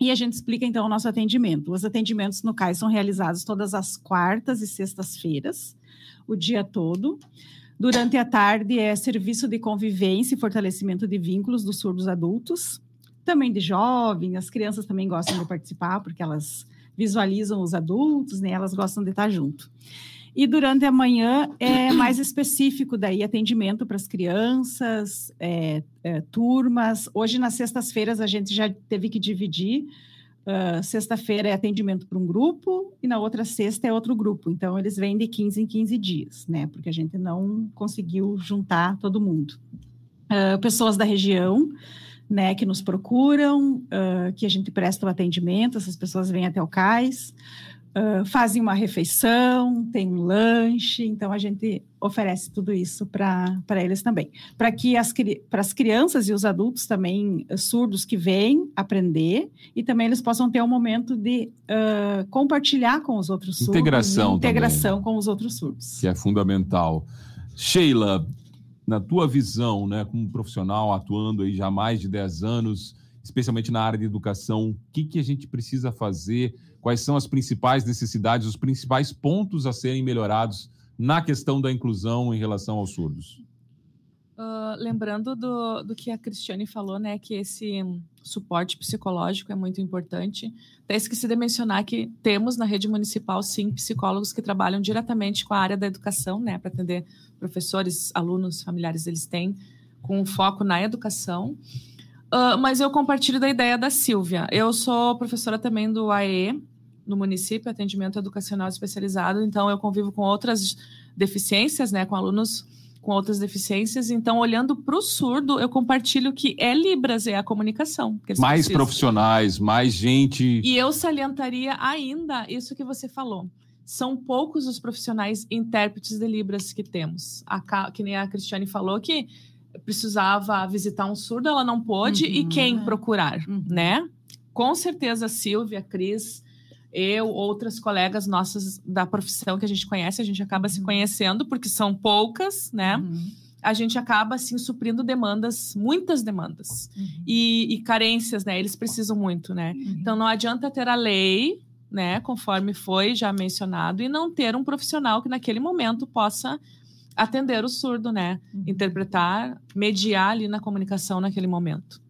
e a gente explica então o nosso atendimento. Os atendimentos no CAI são realizados todas as quartas e sextas-feiras, o dia todo. Durante a tarde é serviço de convivência e fortalecimento de vínculos dos surdos adultos, também de jovens, as crianças também gostam de participar, porque elas visualizam os adultos, né? Elas gostam de estar junto. E durante a manhã é mais específico daí atendimento para as crianças, é, é, turmas. Hoje nas sextas-feiras a gente já teve que dividir. Uh, sexta-feira é atendimento para um grupo e na outra sexta é outro grupo. Então eles vêm de 15 em 15 dias, né? Porque a gente não conseguiu juntar todo mundo. Uh, pessoas da região né, que nos procuram, uh, que a gente presta o atendimento, essas pessoas vêm até o cais, uh, fazem uma refeição, tem um lanche, então a gente oferece tudo isso para eles também. Para que as, para as crianças e os adultos também uh, surdos que vêm aprender e também eles possam ter um momento de compartilhar com os outros surdos. Integração. Integração também, com os outros surdos. Que é fundamental. Sheila, na tua visão, né, como profissional atuando aí já há mais de 10 anos especialmente na área de educação, o que, que a gente precisa fazer, quais são as principais necessidades, os principais pontos a serem melhorados na questão da inclusão em relação aos surdos? Uh, lembrando do, do que a Cristiane falou, né, que esse suporte psicológico é muito importante. Até esqueci de mencionar que temos na rede municipal, sim, psicólogos que trabalham diretamente com a área da educação, né, para atender professores, alunos, familiares, eles têm com foco na educação. Uh, mas eu compartilho da ideia da Silvia. Eu sou professora também do AE, no município, atendimento educacional especializado, então eu convivo com outras deficiências, né, com alunos com outras deficiências. Então, olhando para o surdo, eu compartilho que é Libras, é a comunicação. mais precisam. profissionais, mais gente. E eu salientaria ainda isso que você falou. São poucos os profissionais intérpretes de Libras que temos. A, que nem a Cristiane falou que precisava visitar um surdo, ela não pôde, uhum, e quem é. procurar, uhum. né? Com certeza, Silvia, Cris, eu, outras colegas nossas da profissão que a gente conhece, a gente acaba uhum. se conhecendo, porque são poucas, né? Uhum. A gente acaba, assim, suprindo demandas, muitas demandas. Uhum. E, e, carências, né? Eles precisam muito, né? Uhum. Então, não adianta ter a lei, né? Conforme foi já mencionado, e não ter um profissional que naquele momento possa atender o surdo, né? Uhum. Interpretar, mediar ali na comunicação naquele momento.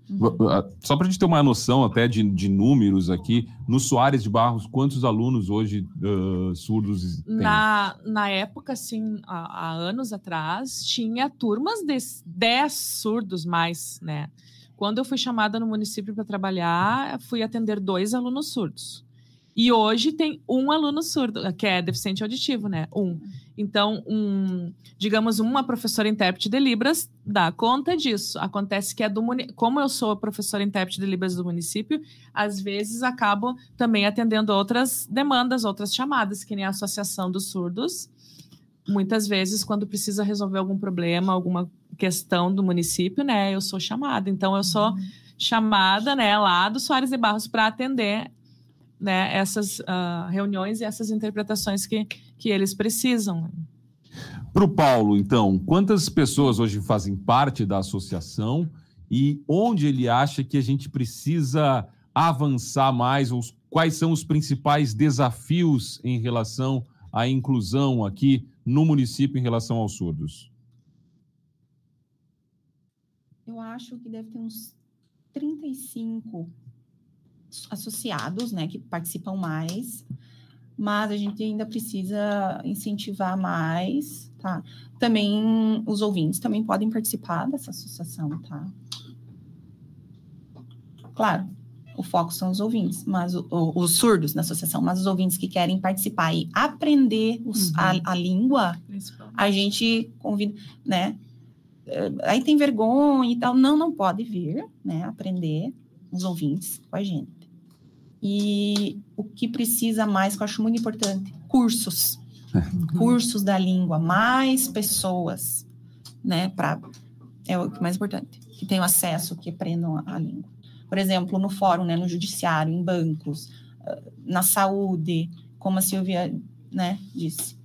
Só para a gente ter uma noção até de, de números aqui, no Soares de Barros, quantos alunos hoje uh, surdos tem? Na, na época, assim, há, há, anos atrás, tinha turmas de 10 surdos mais, né? Quando eu fui chamada no município para trabalhar, fui atender dois alunos surdos. E hoje tem um aluno surdo, que é deficiente auditivo, né? Um. Então, um, digamos, uma professora intérprete de Libras dá conta disso. Acontece que é do como eu sou professora intérprete de Libras do município, às vezes acabo também atendendo outras demandas, outras chamadas, que nem a Associação dos Surdos. Muitas vezes, quando precisa resolver algum problema, alguma questão do município, né, eu sou chamada. Então, eu sou uhum. chamada, né, lá do Soares de Barros para atender né, essas uh, reuniões e essas interpretações que, que eles precisam. Para o Paulo, então, quantas pessoas hoje fazem parte da associação e onde ele acha que a gente precisa avançar mais, ou quais são os principais desafios em relação à inclusão aqui no município em relação aos surdos? Eu acho que deve ter uns 35 associados, né, que participam mais, mas a gente ainda precisa incentivar mais, tá? Também os ouvintes também podem participar dessa associação, tá? Claro, o foco são os ouvintes, mas o, o, os surdos na associação, mas os ouvintes que querem participar e aprender os, uhum. a, a, língua, a gente convida, né? Eh, aí tem vergonha e tal, não, não pode vir, né? Aprender os ouvintes com a gente. E o que precisa mais, que eu acho muito importante, cursos. Uhum. Cursos da língua, mais pessoas, né, para é o mais importante, que tenham acesso, que aprendam a, a língua. Por exemplo, no fórum, né, no judiciário, em bancos, ah, na saúde, como a Silvia, né, disse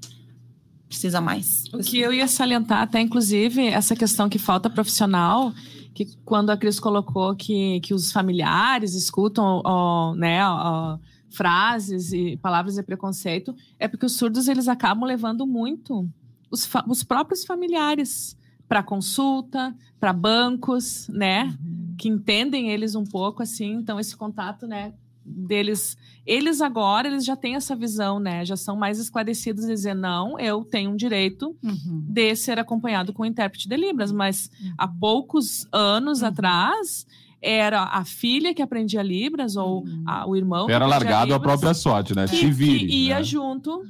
precisa mais. O que eu ia salientar, até inclusive, essa questão que falta profissional, que quando a Cris colocou que, que os familiares escutam ó, né, ó, frases e palavras de preconceito, é porque os surdos eles acabam levando muito os, os próprios familiares para consulta, para bancos, né, uhum. que entendem eles um pouco assim, então esse contato, né, deles, eles agora, eles já têm essa visão, né? Já são mais esclarecidos e dizer, não, eu tenho um direito uhum. de ser acompanhado com um intérprete de Libras, mas uhum. há poucos anos uhum. atrás era a filha que aprendia Libras ou uhum. a, o irmão Era largado a própria sorte, né? Que, Te vire, que ia né? junto,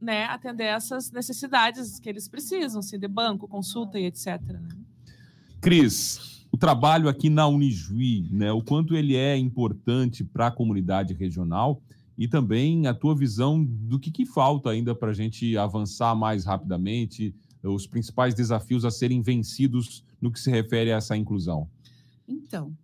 né, atender essas necessidades que eles precisam, assim, de banco, consulta e etc. Né? Cris, o trabalho aqui na Unijuí, né? O quanto ele é importante para a comunidade regional e também a tua visão do que, que falta ainda para a gente avançar mais rapidamente, os principais desafios a serem vencidos no que se refere a essa inclusão. Então,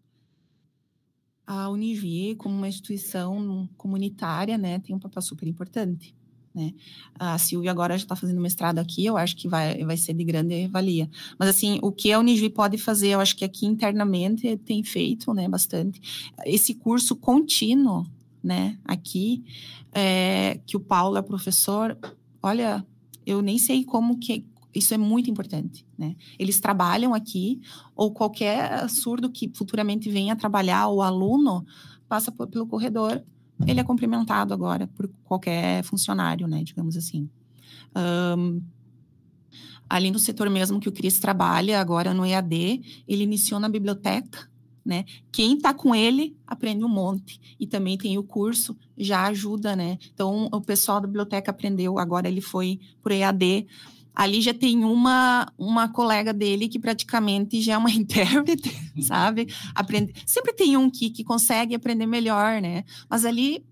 a Unijuí, como uma instituição comunitária, né, tem um papel super importante, né? A Silvia agora já está fazendo mestrado aqui, eu acho que vai, vai ser de grande valia. Mas, assim, o que a Unijuí pode fazer, eu acho que aqui internamente tem feito, né, bastante. Esse curso contínuo, né, aqui, é, que o Paulo é professor, olha, eu nem sei como que, isso é muito importante, né? Eles trabalham aqui, ou qualquer surdo que futuramente venha trabalhar, o aluno passa por, pelo corredor, ele é cumprimentado agora por qualquer funcionário, né? Digamos assim. Um, ali no setor mesmo que o Cris trabalha, agora no EAD, ele iniciou na biblioteca, né? Quem está com ele aprende um monte. E também tem o curso, já ajuda, né? Então, o pessoal da biblioteca aprendeu, agora ele foi para o EAD ali já tem uma uma colega dele que praticamente já é uma (laughs) intérprete, sabe? Aprende, sempre tem um que, que consegue aprender melhor, né? Mas ali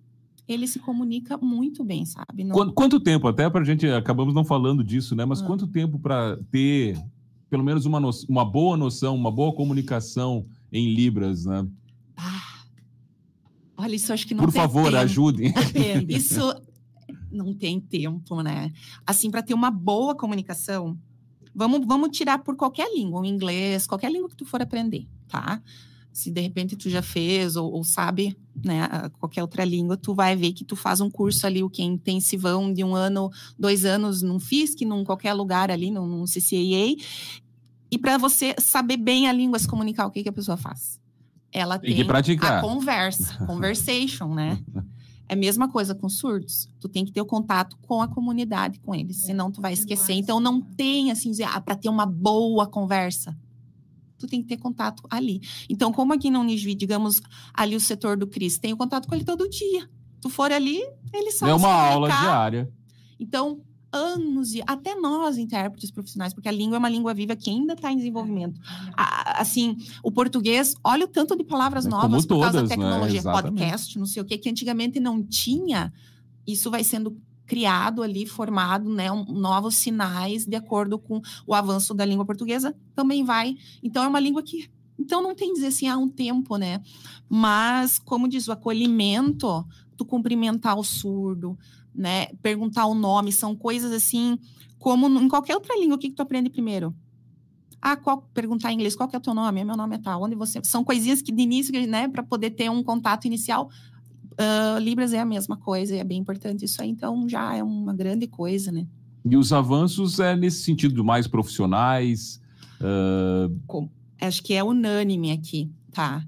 ele se comunica muito bem, sabe? Não... Quanto, quanto, tempo, até para a gente, acabamos não falando disso, né? Mas ah. quanto tempo para ter pelo menos uma, no, uma boa noção, uma boa comunicação em Libras, né? Ah, olha, isso acho que não Por favor, tempo. ajudem. (laughs) Isso não tem tempo, né? Assim, para ter uma boa comunicação, vamos, vamos tirar por qualquer língua, o inglês, qualquer língua que tu for aprender, tá? Se de repente tu já fez ou, ou, sabe, né, qualquer outra língua, tu vai ver que tu faz um curso ali, o que é intensivão de um ano, dois anos num FISC, num qualquer lugar ali, num, num CCAA, e para você saber bem a língua, se comunicar, o que, que a pessoa faz? Ela tem, tem a conversa, (laughs) conversation, né? (laughs) É a mesma coisa com surdos. Tu tem que ter o contato com a comunidade, com eles, é, senão tu vai esquecer. Então não tem assim, ah, para ter uma boa conversa. Tu tem que ter contato ali. Então, como aqui no Unisvi, digamos, ali o setor do Cris, tem o contato com ele todo dia. Tu for ali, ele sabe. É uma aula diária. Então, anos e até nós intérpretes profissionais, porque a língua é uma língua viva que ainda está em desenvolvimento. A, assim, o português, olha o tanto de palavras é novas por causa da né? tecnologia, né? podcast, não sei o que, que antigamente não tinha. Isso vai sendo criado ali, formado, né, um, novos sinais de acordo com o avanço da língua portuguesa, também vai. Então é uma língua que então não tem dizer assim há um tempo, né? Mas como diz o acolhimento, tu cumprimentar o surdo, né? Perguntar o nome, são coisas assim, como em qualquer outra língua, o que, que tu aprende primeiro? Ah, qual, perguntar em inglês, qual que é o teu nome? Meu nome é tal, onde você... São coisinhas que de início, né, para poder ter um contato inicial, uh, Libras é a mesma coisa, e é bem importante isso aí, então já é uma grande coisa, né? E os avanços é nesse sentido mais profissionais? Uh... Com, acho que é unânime aqui, tá?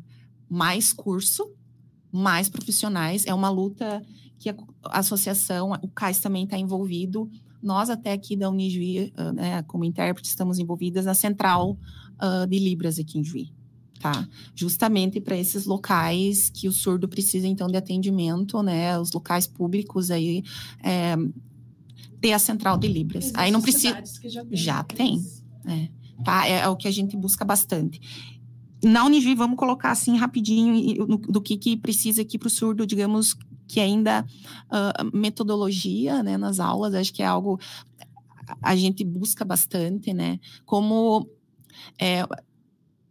Mais curso, mais profissionais, é uma luta que a associação, o CAIS também está envolvido. Nós, até aqui da Unijuí, né, como intérprete, estamos envolvidas na central uh, de Libras aqui em Juí. Tá? Justamente para esses locais que o surdo precisa, então, de atendimento, né? Os locais públicos aí, é, ter a central de Libras. aí não precisa. Já tem. Já tem. É, tá? É, é, o que a gente busca bastante. Na Unijuí, vamos colocar assim rapidinho do, do que, que precisa aqui para o surdo, digamos, que ainda uh, metodologia né, nas aulas, acho que é algo a gente busca bastante, né? Como é,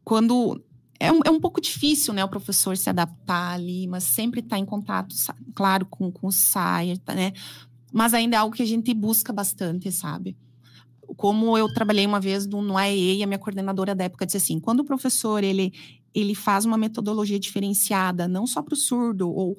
quando é um, é um pouco difícil, né, o professor se adaptar ali, mas sempre está em contato, claro, com, com o SAI, né? Mas ainda é algo que a gente busca bastante, sabe? Como eu trabalhei uma vez no, no AEE a minha coordenadora da época disse assim, quando o professor, ele, ele faz uma metodologia diferenciada, não só para o surdo ou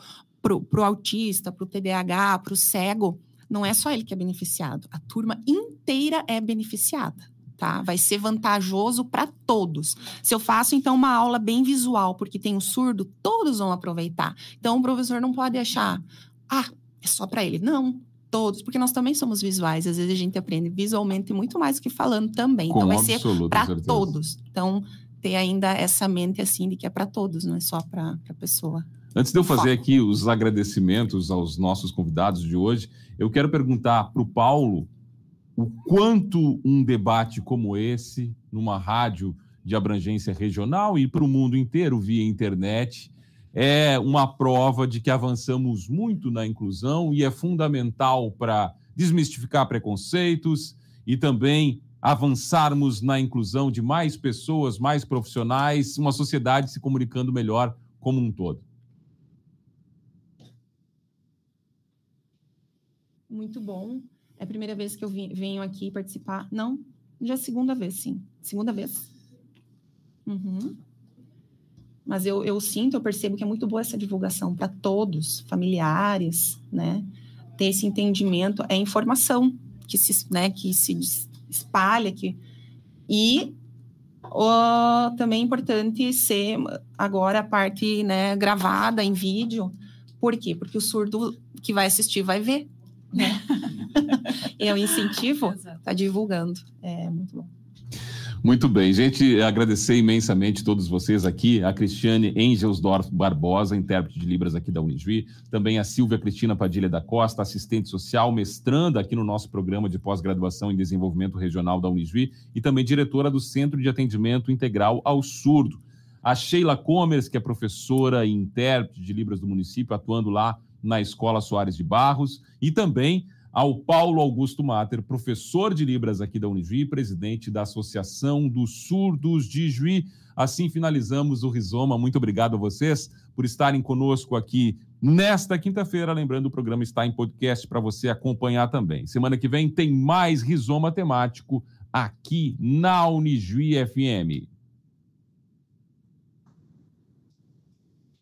para o autista, para o TDAH, para o cego, não é só ele que é beneficiado, a turma inteira é beneficiada. Tá? Vai ser vantajoso para todos. Se eu faço então uma aula bem visual, porque tem o surdo, todos vão aproveitar. Então o professor não pode achar, ah, é só para ele. Não, todos, porque nós também somos visuais. Às vezes a gente aprende visualmente muito mais do que falando também. Com então vai ser para todos. Então ter ainda essa mente assim de que é para todos, não é só para a pessoa. Antes de eu fazer aqui os agradecimentos aos nossos convidados de hoje, eu quero perguntar para o Paulo o quanto um debate como esse, numa rádio de abrangência regional e para o mundo inteiro via internet, é uma prova de que avançamos muito na inclusão e é fundamental para desmistificar preconceitos e também avançarmos na inclusão de mais pessoas, mais profissionais, uma sociedade se comunicando melhor como um todo. Muito bom. É a primeira vez que eu venho aqui participar. Não, já é a segunda vez, sim. Segunda vez. Uhum. Mas eu, eu sinto, eu percebo que é muito boa essa divulgação para todos, familiares, né? Ter esse entendimento, é informação que se, né, que se espalha, que... E o, também é importante ser agora a parte né, gravada em vídeo. Por quê? Porque o surdo que vai assistir vai ver. Né? é (laughs) um incentivo, está divulgando. É muito bom. Muito bem, gente, agradecer imensamente todos vocês aqui, a Cristiane Engelsdorf Barbosa, intérprete de Libras aqui da Unijuí, também a Silvia Cristina Padilha da Costa, assistente social, mestranda aqui no nosso programa de pós-graduação em desenvolvimento regional da Unijuí e também diretora do Centro de Atendimento Integral ao Surdo. A Sheila Comers, que é professora e intérprete de Libras do município, atuando lá na Escola Soares de Barros, e também ao Paulo Augusto Mater, professor de Libras aqui da Unijuí, presidente da Associação dos Surdos de Juí. Assim finalizamos o Rizoma. Muito obrigado a vocês por estarem conosco aqui nesta quinta-feira. Lembrando, o programa está em podcast para você acompanhar também. Semana que vem tem mais Rizoma temático aqui na Unijuí FM.